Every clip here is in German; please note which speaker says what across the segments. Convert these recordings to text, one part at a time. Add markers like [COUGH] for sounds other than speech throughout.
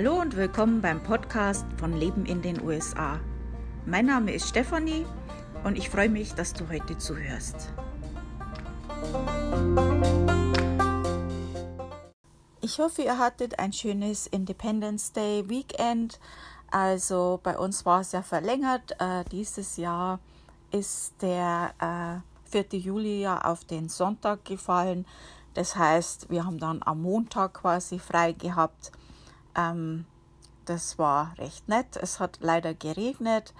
Speaker 1: Hallo und willkommen beim Podcast von Leben in den USA. Mein Name ist Stefanie und ich freue mich, dass du heute zuhörst. Ich hoffe, ihr hattet ein schönes Independence Day Weekend. Also bei uns war es ja verlängert. Äh, dieses Jahr ist der äh, 4. Juli ja auf den Sonntag gefallen. Das heißt, wir haben dann am Montag quasi frei gehabt. Ähm, das war recht nett. Es hat leider geregnet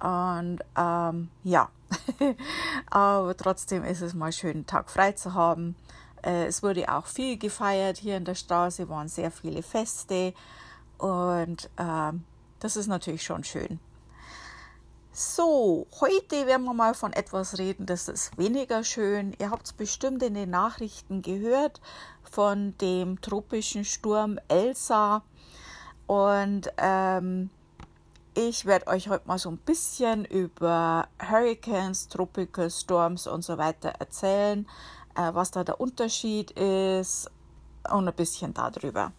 Speaker 1: und ähm, ja, [LAUGHS] aber trotzdem ist es mal schön, einen Tag frei zu haben. Äh, es wurde auch viel gefeiert hier in der Straße, waren sehr viele Feste und äh, das ist natürlich schon schön. So, heute werden wir mal von etwas reden, das ist weniger schön. Ihr habt es bestimmt in den Nachrichten gehört von dem tropischen Sturm Elsa. Und ähm, ich werde euch heute mal so ein bisschen über Hurricanes, Tropical Storms und so weiter erzählen, äh, was da der Unterschied ist und ein bisschen darüber.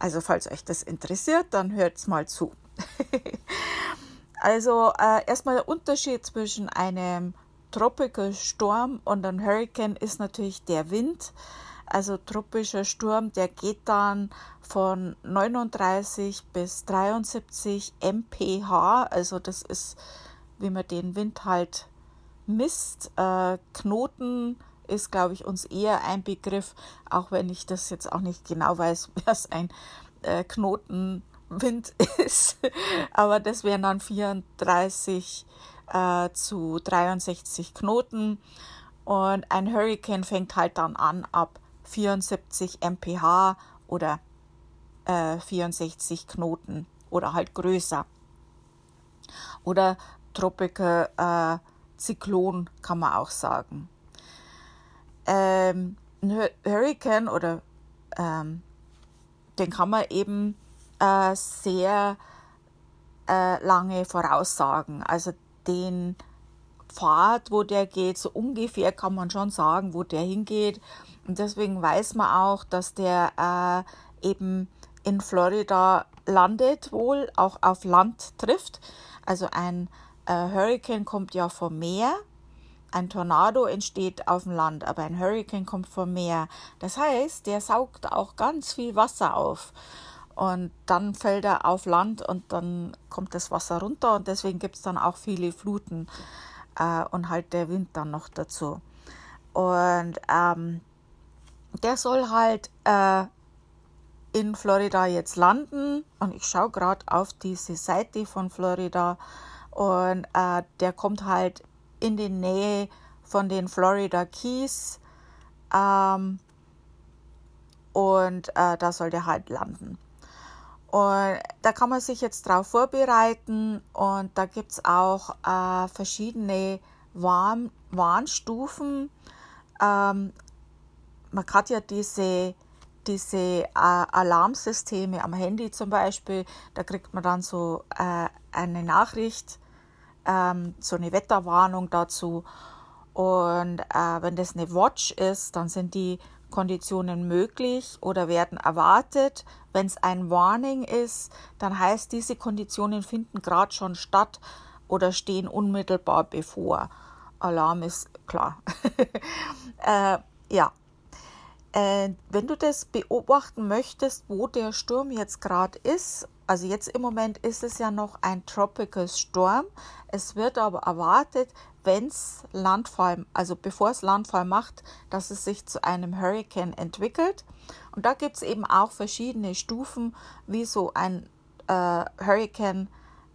Speaker 1: Also falls euch das interessiert, dann hört mal zu. [LAUGHS] also äh, erstmal der Unterschied zwischen einem Tropical Storm und einem Hurricane ist natürlich der Wind. Also tropischer Sturm, der geht dann von 39 bis 73 mph. Also das ist, wie man den Wind halt misst. Äh, Knoten ist, glaube ich, uns eher ein Begriff, auch wenn ich das jetzt auch nicht genau weiß, [LAUGHS] was ein äh, Knotenwind [LAUGHS] ist. Aber das wären dann 34 äh, zu 63 Knoten. Und ein Hurricane fängt halt dann an ab 74 mph oder äh, 64 Knoten oder halt größer. Oder Tropical äh, Zyklon kann man auch sagen. Ähm, ein Hurricane oder ähm, den kann man eben äh, sehr äh, lange voraussagen. Also den Pfad, wo der geht, so ungefähr kann man schon sagen, wo der hingeht. Und deswegen weiß man auch, dass der äh, eben in Florida landet, wohl auch auf Land trifft. Also ein äh, Hurricane kommt ja vom Meer. Ein Tornado entsteht auf dem Land, aber ein Hurricane kommt vom Meer. Das heißt, der saugt auch ganz viel Wasser auf. Und dann fällt er auf Land und dann kommt das Wasser runter und deswegen gibt es dann auch viele Fluten äh, und halt der Wind dann noch dazu. Und ähm, der soll halt äh, in Florida jetzt landen und ich schaue gerade auf diese Seite von Florida und äh, der kommt halt in die Nähe von den Florida Keys ähm, und äh, da soll der halt landen. Und da kann man sich jetzt drauf vorbereiten und da gibt es auch äh, verschiedene Warn Warnstufen. Ähm, man hat ja diese diese äh, Alarmsysteme am Handy zum Beispiel, da kriegt man dann so äh, eine Nachricht, ähm, so eine Wetterwarnung dazu. Und äh, wenn das eine Watch ist, dann sind die Konditionen möglich oder werden erwartet. Wenn es ein Warning ist, dann heißt, diese Konditionen finden gerade schon statt oder stehen unmittelbar bevor. Alarm ist klar. [LAUGHS] äh, ja, äh, wenn du das beobachten möchtest, wo der Sturm jetzt gerade ist, also jetzt im Moment ist es ja noch ein Tropical Storm. Es wird aber erwartet, wenn es Landfall, also bevor es Landfall macht, dass es sich zu einem Hurricane entwickelt. Und da gibt es eben auch verschiedene Stufen, wie so ein äh, Hurricane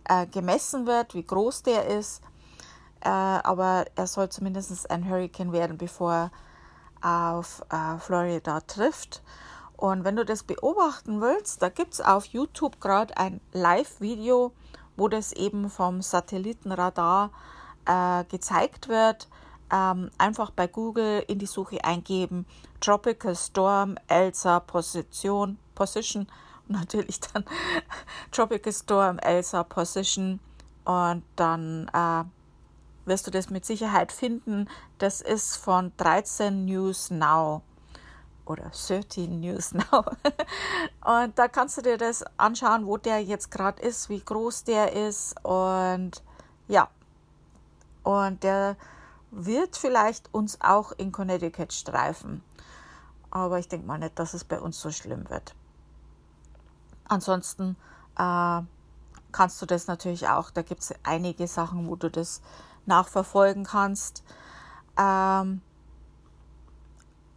Speaker 1: äh, gemessen wird, wie groß der ist. Äh, aber er soll zumindest ein Hurricane werden, bevor auf äh, Florida trifft. Und wenn du das beobachten willst, da gibt es auf YouTube gerade ein Live-Video, wo das eben vom Satellitenradar äh, gezeigt wird. Ähm, einfach bei Google in die Suche eingeben, Tropical Storm, Elsa Position, Position und natürlich dann [LAUGHS] Tropical Storm, Elsa Position und dann äh, wirst du das mit Sicherheit finden. Das ist von 13 News Now. oder 13 News Now. [LAUGHS] und da kannst du dir das anschauen, wo der jetzt gerade ist, wie groß der ist und ja. Und der wird vielleicht uns auch in Connecticut streifen. Aber ich denke mal nicht, dass es bei uns so schlimm wird. Ansonsten äh, kannst du das natürlich auch, da gibt es einige Sachen, wo du das nachverfolgen kannst. Ähm,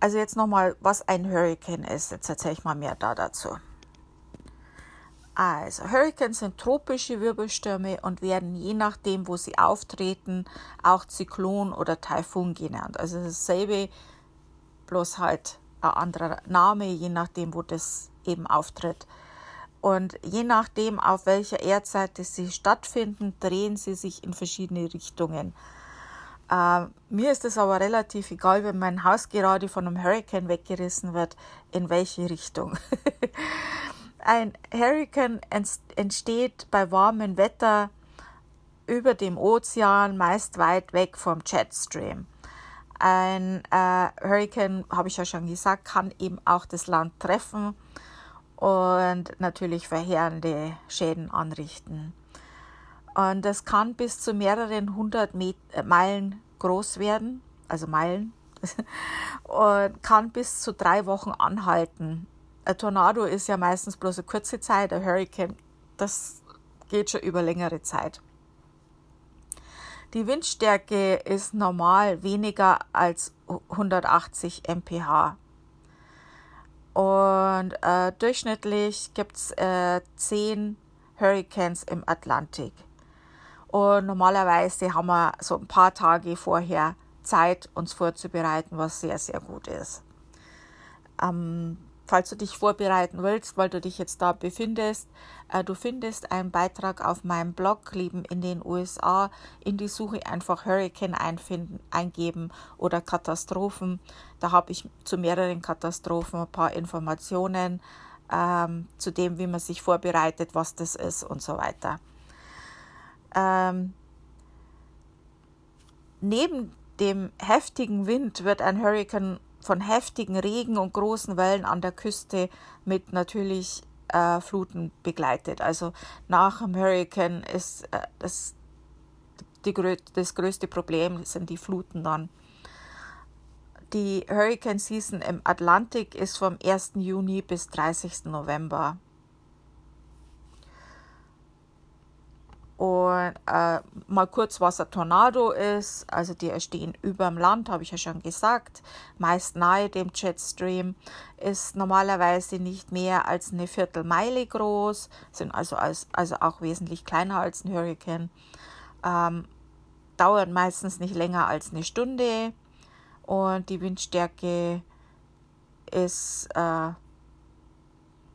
Speaker 1: also jetzt nochmal, was ein Hurricane ist. Jetzt erzähle ich mal mehr da dazu. Also, Hurricanes sind tropische Wirbelstürme und werden je nachdem, wo sie auftreten, auch Zyklon oder Taifun genannt. Also dasselbe, bloß halt ein anderer Name, je nachdem, wo das eben auftritt. Und je nachdem, auf welcher Erdseite sie stattfinden, drehen sie sich in verschiedene Richtungen. Äh, mir ist es aber relativ egal, wenn mein Haus gerade von einem Hurricane weggerissen wird, in welche Richtung. [LAUGHS] Ein Hurricane entsteht bei warmem Wetter über dem Ozean, meist weit weg vom Jetstream. Ein äh, Hurricane, habe ich ja schon gesagt, kann eben auch das Land treffen und natürlich verheerende Schäden anrichten. Und das kann bis zu mehreren hundert äh, Meilen groß werden, also Meilen, [LAUGHS] und kann bis zu drei Wochen anhalten. Ein Tornado ist ja meistens bloß eine kurze Zeit, ein Hurricane, das geht schon über längere Zeit. Die Windstärke ist normal weniger als 180 mph. Und äh, durchschnittlich gibt es äh, 10 Hurricanes im Atlantik. Und normalerweise haben wir so ein paar Tage vorher Zeit, uns vorzubereiten, was sehr, sehr gut ist. Ähm, falls du dich vorbereiten willst, weil du dich jetzt da befindest, äh, du findest einen Beitrag auf meinem Blog Leben in den USA. In die Suche einfach Hurricane einfinden, eingeben oder Katastrophen. Da habe ich zu mehreren Katastrophen ein paar Informationen ähm, zu dem, wie man sich vorbereitet, was das ist und so weiter. Ähm, neben dem heftigen Wind wird ein Hurricane von heftigen Regen und großen Wellen an der Küste mit natürlich äh, Fluten begleitet. Also nach dem Hurricane ist äh, das, die, das größte Problem sind die Fluten dann. Die Hurricane Season im Atlantik ist vom 1. Juni bis 30. November. Und äh, mal kurz, was ein Tornado ist. Also die entstehen über dem Land, habe ich ja schon gesagt. Meist nahe dem Jetstream. Ist normalerweise nicht mehr als eine Viertelmeile groß. Sind also, als, also auch wesentlich kleiner als ein Hurricane. Ähm, dauert meistens nicht länger als eine Stunde. Und die Windstärke ist, äh,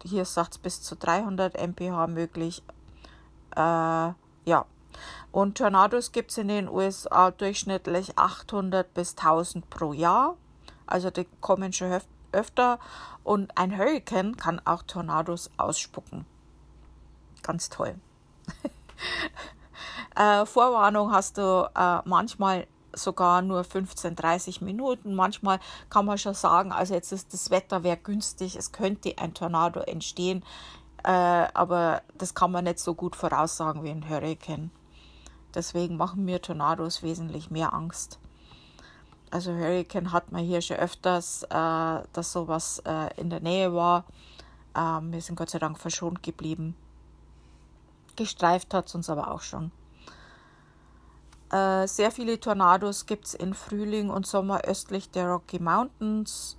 Speaker 1: hier sagt es bis zu 300 mph möglich. Äh, ja. Und Tornados gibt es in den USA durchschnittlich 800 bis 1000 pro Jahr. Also die kommen schon öfter. Und ein Hurricane kann auch Tornados ausspucken. Ganz toll. [LAUGHS] äh, Vorwarnung hast du äh, manchmal sogar nur 15, 30 Minuten. Manchmal kann man schon sagen, also jetzt ist das Wetter wäre günstig, es könnte ein Tornado entstehen. Äh, aber das kann man nicht so gut voraussagen wie ein Hurricane. Deswegen machen mir Tornados wesentlich mehr Angst. Also Hurricane hat man hier schon öfters, äh, dass sowas äh, in der Nähe war. Ähm, wir sind Gott sei Dank verschont geblieben. Gestreift hat es uns aber auch schon. Äh, sehr viele Tornados gibt es in Frühling und Sommer östlich der Rocky Mountains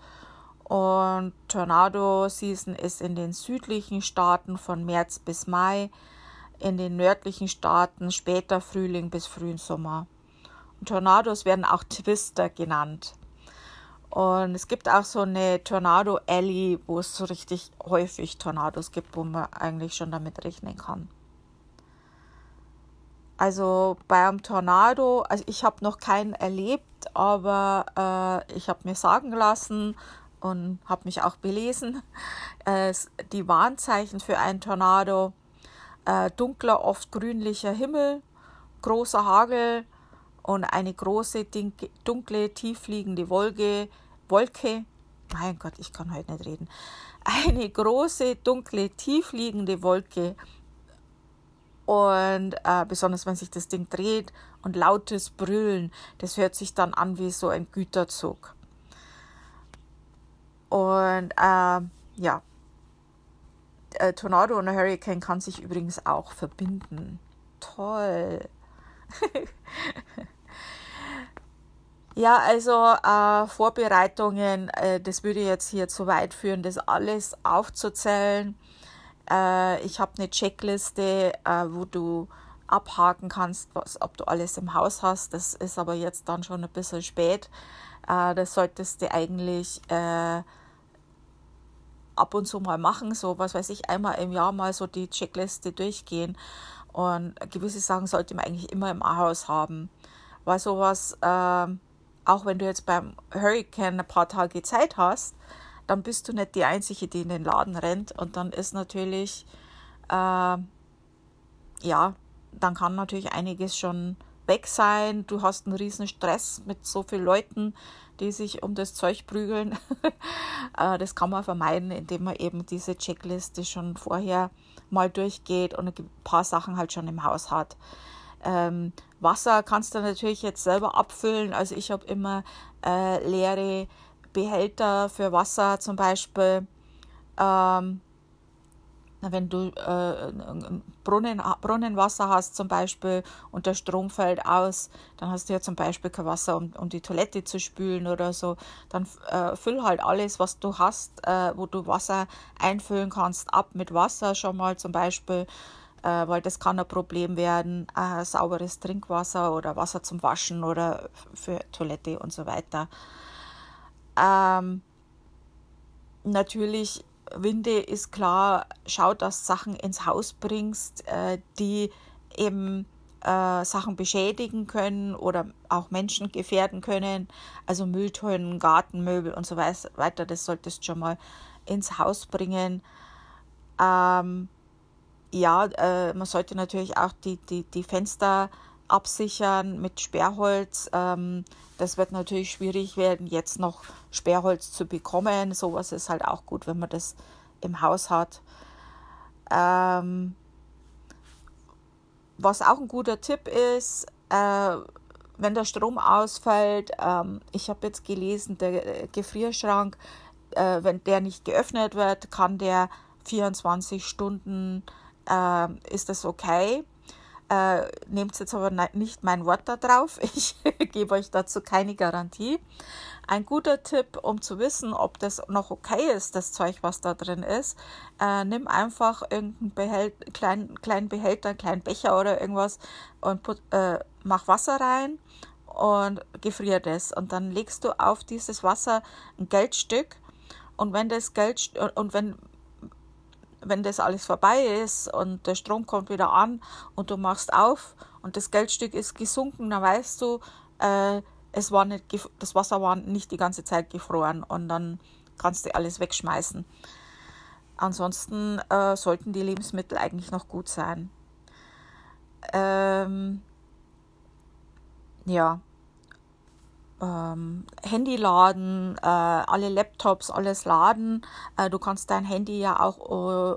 Speaker 1: und Tornado Season ist in den südlichen Staaten von März bis Mai, in den nördlichen Staaten später Frühling bis frühen Sommer. Und Tornados werden auch Twister genannt. Und es gibt auch so eine Tornado Alley, wo es so richtig häufig Tornados gibt, wo man eigentlich schon damit rechnen kann. Also bei einem Tornado, also ich habe noch keinen erlebt, aber äh, ich habe mir sagen lassen, und habe mich auch belesen. [LAUGHS] Äh, die Warnzeichen für einen Tornado, äh, dunkler, oft grünlicher Himmel, großer Hagel und eine große, dunkle, tiefliegende Wolke, Wolke mein Gott, ich kann heute nicht reden, eine große, dunkle, tiefliegende Wolke. Und äh, besonders wenn sich das Ding dreht und lautes Brüllen, das hört sich dann an wie so ein Güterzug. Und äh, ja, äh, Tornado und Hurricane kann sich übrigens auch verbinden. Toll. [LAUGHS] ja, also äh, Vorbereitungen, äh, das würde jetzt hier zu weit führen, das alles aufzuzählen. Äh, ich habe eine Checkliste, äh, wo du abhaken kannst, was, ob du alles im Haus hast. Das ist aber jetzt dann schon ein bisschen spät. Äh, das solltest du eigentlich ab und zu mal machen, so was weiß ich, einmal im Jahr mal so die Checkliste durchgehen. Und gewisse Sachen sollte man eigentlich immer im Haus haben. Weil sowas, äh, auch wenn du jetzt beim Hurricane ein paar Tage Zeit hast, dann bist du nicht die Einzige, die in den Laden rennt. Und dann ist natürlich, äh, ja, dann kann natürlich einiges schon weg sein. Du hast einen riesen Stress mit so vielen Leuten, die sich um das Zeug prügeln. [LAUGHS] Äh, das kann man vermeiden, indem man eben diese Checkliste schon vorher mal durchgeht und ein paar Sachen halt schon im Haus hat. Ähm, Wasser kannst du natürlich jetzt selber abfüllen. Also ich habe immer äh, leere Behälter für Wasser zum Beispiel. Ähm, wenn du äh, Brunnen, Brunnenwasser hast zum Beispiel und der Strom fällt aus, dann hast du ja zum Beispiel kein Wasser, um, um die Toilette zu spülen oder so, dann äh, füll halt alles, was du hast, äh, wo du Wasser einfüllen kannst, ab mit Wasser schon mal zum Beispiel, äh, weil das kann ein Problem werden, äh, sauberes Trinkwasser oder Wasser zum Waschen oder für Toilette und so weiter. Ähm, natürlich Winde ist klar, schau, dass Sachen ins Haus bringst, äh, die eben äh, Sachen beschädigen können oder auch Menschen gefährden können. Also Mülltonnen, Gartenmöbel und so weiter, das solltest du schon mal ins Haus bringen. Ähm, ja, äh, man sollte natürlich auch die, die, die Fenster absichern mit Sperrholz. Ähm, das wird natürlich schwierig werden, jetzt noch Sperrholz zu bekommen. Sowas ist halt auch gut, wenn man das im Haus hat. Ähm, was auch ein guter Tipp ist, äh, wenn der Strom ausfällt, ähm, ich habe jetzt gelesen, der Gefrierschrank, äh, wenn der nicht geöffnet wird, kann der 24 Stunden, äh, ist das okay. Äh, Nehmt jetzt aber nicht mein Wort da drauf. [LAUGHS] Ich gebe euch dazu keine Garantie. Ein guter Tipp, um zu wissen, ob das noch okay ist, das Zeug, was da drin ist, äh, nimm einfach irgendeinen Behält kleinen, kleinen Behälter, einen kleinen Becher oder irgendwas und put, äh, mach Wasser rein und gefrier das. Und dann legst du auf dieses Wasser ein Geldstück und wenn das Geld und wenn wenn das alles vorbei ist und der Strom kommt wieder an und du machst auf und das Geldstück ist gesunken, dann weißt du, äh, es war nicht, das Wasser war nicht die ganze Zeit gefroren und dann kannst du alles wegschmeißen. Ansonsten äh, sollten die Lebensmittel eigentlich noch gut sein. Ähm, ja, ähm, Handy laden, äh, alle Laptops, alles laden. Äh, du kannst dein Handy ja auch äh,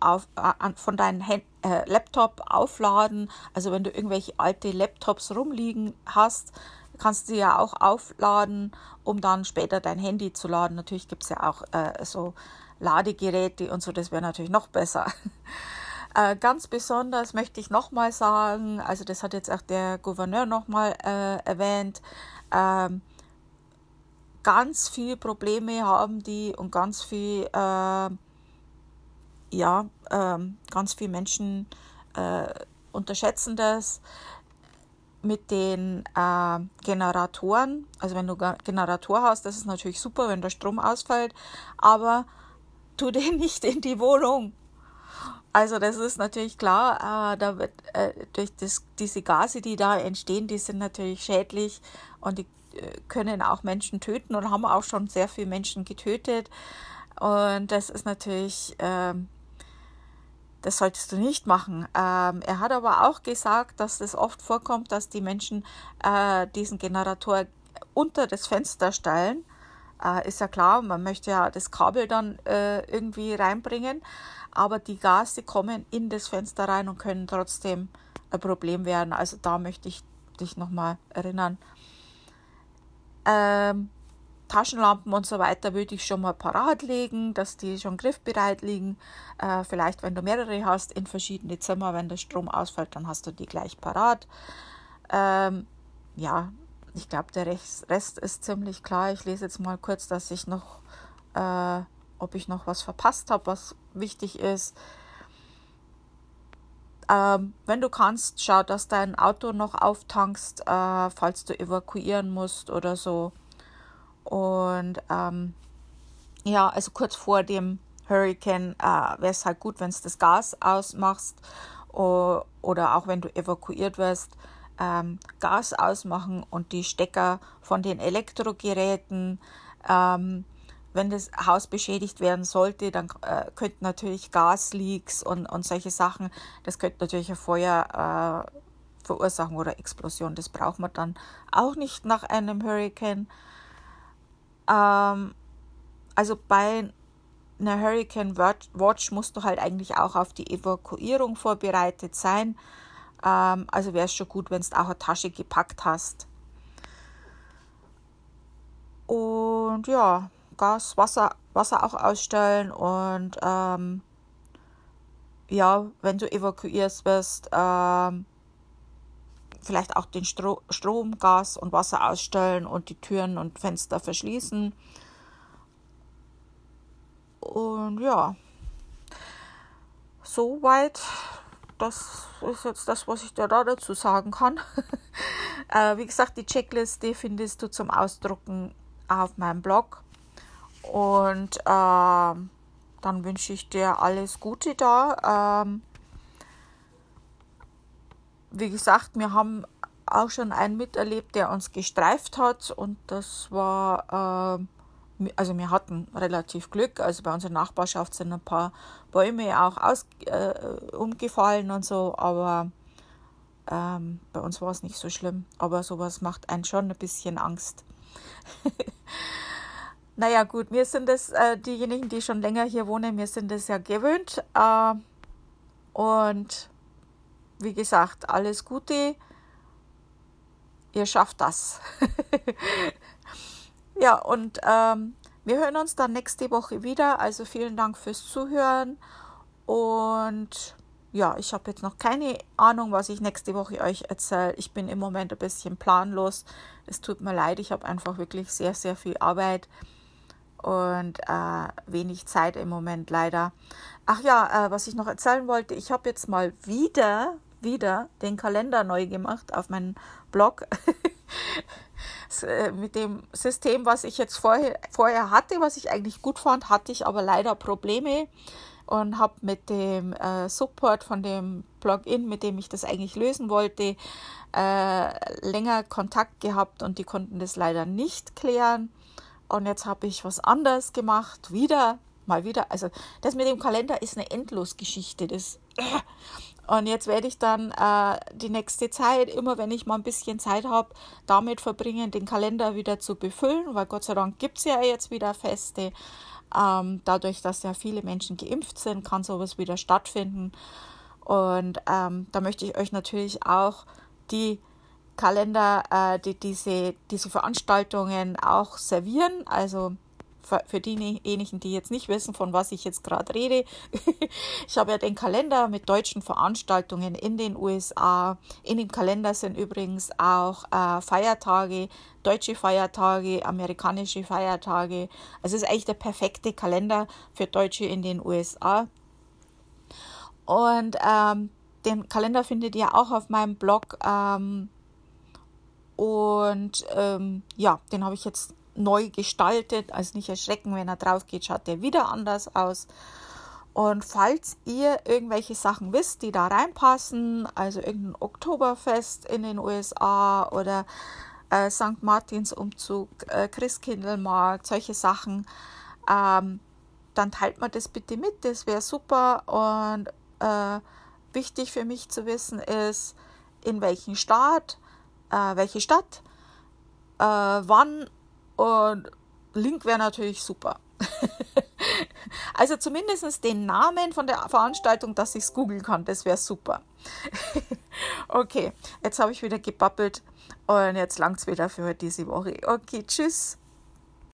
Speaker 1: auf, äh, von deinem Hand, äh, Laptop aufladen. Also wenn du irgendwelche alte Laptops rumliegen hast, kannst du ja auch aufladen, um dann später dein Handy zu laden. Natürlich gibt es ja auch äh, so Ladegeräte und so, das wäre natürlich noch besser. [LAUGHS] Äh, ganz besonders möchte ich nochmal sagen, also das hat jetzt auch der Gouverneur nochmal äh, erwähnt, ähm, ganz viele Probleme haben die und ganz viel, äh, ja, ähm, ganz viele Menschen äh, unterschätzen das mit den äh, Generatoren. Also wenn du Generator hast, das ist natürlich super, wenn der Strom ausfällt, aber tu den [LAUGHS] nicht in die Wohnung. Also das ist natürlich klar, äh, da wird äh, durch das, diese Gase, die da entstehen, die sind natürlich schädlich und die äh, können auch Menschen töten und haben auch schon sehr viele Menschen getötet. Und das ist natürlich, ähm, das solltest du nicht machen. Ähm, er hat aber auch gesagt, dass es oft vorkommt, dass die Menschen äh, diesen Generator unter das Fenster stellen Äh, ist ja klar, man möchte ja das Kabel dann äh, irgendwie reinbringen, aber die Gase kommen in das Fenster rein und können trotzdem ein Problem werden. Also da möchte ich dich nochmal erinnern. Ähm, Taschenlampen und so weiter würde ich schon mal parat legen, dass die schon griffbereit liegen. Äh, vielleicht, wenn du mehrere hast, in verschiedene Zimmer, wenn der Strom ausfällt, dann hast du die gleich parat. Ähm, ja, ich glaube, der Rest ist ziemlich klar. Ich lese jetzt mal kurz, dass ich noch, äh, ob ich noch was verpasst habe, was wichtig ist. Ähm, wenn du kannst, schau, dass dein Auto noch auftankst, äh, falls du evakuieren musst oder so. Und ähm, ja, also kurz vor dem Hurricane äh, wäre es halt gut, wenn du das Gas ausmachst oder auch wenn du evakuiert wirst, ähm, Gas ausmachen und die Stecker von den Elektrogeräten. Ähm, wenn das Haus beschädigt werden sollte, dann äh, könnten natürlich Gasleaks und, und solche Sachen, das könnte natürlich ein Feuer äh, verursachen oder Explosion. Das braucht man dann auch nicht nach einem Hurricane. Ähm, also bei einer Hurricane Watch musst du halt eigentlich auch auf die Evakuierung vorbereitet sein. Ähm, also wäre es schon gut, wenn du auch eine Tasche gepackt hast. Und ja, Gas, Wasser, Wasser auch ausstellen und ähm, ja, wenn du evakuierst wirst, ähm, vielleicht auch den Stro Strom, Gas und Wasser ausstellen und die Türen und Fenster verschließen. Und ja, soweit. Das ist jetzt das, was ich dir da dazu sagen kann. [LAUGHS] äh, wie gesagt, die Checkliste findest du zum Ausdrucken auf meinem Blog. Und äh, dann wünsche ich dir alles Gute da. Ähm, wie gesagt, wir haben auch schon einen miterlebt, der uns gestreift hat und das war, äh, also wir hatten relativ Glück, also bei unserer Nachbarschaft sind ein paar Bäume auch aus, äh, umgefallen und so, aber ähm, bei uns war es nicht so schlimm, aber sowas macht einen schon ein bisschen Angst. [LAUGHS] naja gut, wir sind es, äh, diejenigen, die schon länger hier wohnen, wir sind es ja gewöhnt äh, und wie gesagt, alles Gute. Ihr schafft das. [LAUGHS] ja, und ähm, wir hören uns dann nächste Woche wieder. Also vielen Dank fürs Zuhören. Und ja, ich habe jetzt noch keine Ahnung, was ich nächste Woche euch erzähle. Ich bin im Moment ein bisschen planlos. Es tut mir leid, ich habe einfach wirklich sehr, sehr viel Arbeit und äh, wenig Zeit im Moment leider. Ach ja, äh, was ich noch erzählen wollte, ich habe jetzt mal wieder wieder den Kalender neu gemacht auf meinem Blog. [LAUGHS] Äh, mit dem System, was ich jetzt vorher, vorher hatte, was ich eigentlich gut fand, hatte ich aber leider Probleme und habe mit dem äh, Support von dem Plugin, mit dem ich das eigentlich lösen wollte, äh, länger Kontakt gehabt und die konnten das leider nicht klären. Und jetzt habe ich was anderes gemacht, wieder, mal wieder. Also das mit dem Kalender ist eine Endlosgeschichte. Das, äh, und jetzt werde ich dann äh, die nächste Zeit, immer wenn ich mal ein bisschen Zeit habe, damit verbringen, den Kalender wieder zu befüllen, weil Gott sei Dank gibt es ja jetzt wieder Feste. Ähm, dadurch, dass ja viele Menschen geimpft sind, kann sowas wieder stattfinden. Und ähm, da möchte ich euch natürlich auch die Kalender, äh, die diese, diese Veranstaltungen auch servieren. Also für diejenigen, die jetzt nicht wissen, von was ich jetzt gerade rede, [LAUGHS] ich habe ja den Kalender mit deutschen Veranstaltungen in den USA. In dem Kalender sind übrigens auch äh, Feiertage, deutsche Feiertage, amerikanische Feiertage. Also es ist eigentlich der perfekte Kalender für Deutsche in den USA. Und ähm, den Kalender findet ihr auch auf meinem Blog. Ähm, und ähm, ja, den habe ich jetzt neu gestaltet. Also nicht erschrecken, wenn er drauf geht, schaut der wieder anders aus. Und falls ihr irgendwelche Sachen wisst, die da reinpassen, also irgendein Oktoberfest in den USA oder äh, St. Martins Umzug, äh, Christkindlmarkt, solche Sachen, ähm, dann teilt mir das bitte mit, das wäre super. Und äh, wichtig für mich zu wissen ist, in welchem Staat, äh, welche Stadt, äh, wann und Link wäre natürlich super. [LAUGHS] also zumindest den Namen von der Veranstaltung, dass ich es googeln kann, das wäre super. [LAUGHS] okay, jetzt habe ich wieder gebabbelt und jetzt langt es wieder für diese Woche. Okay, tschüss.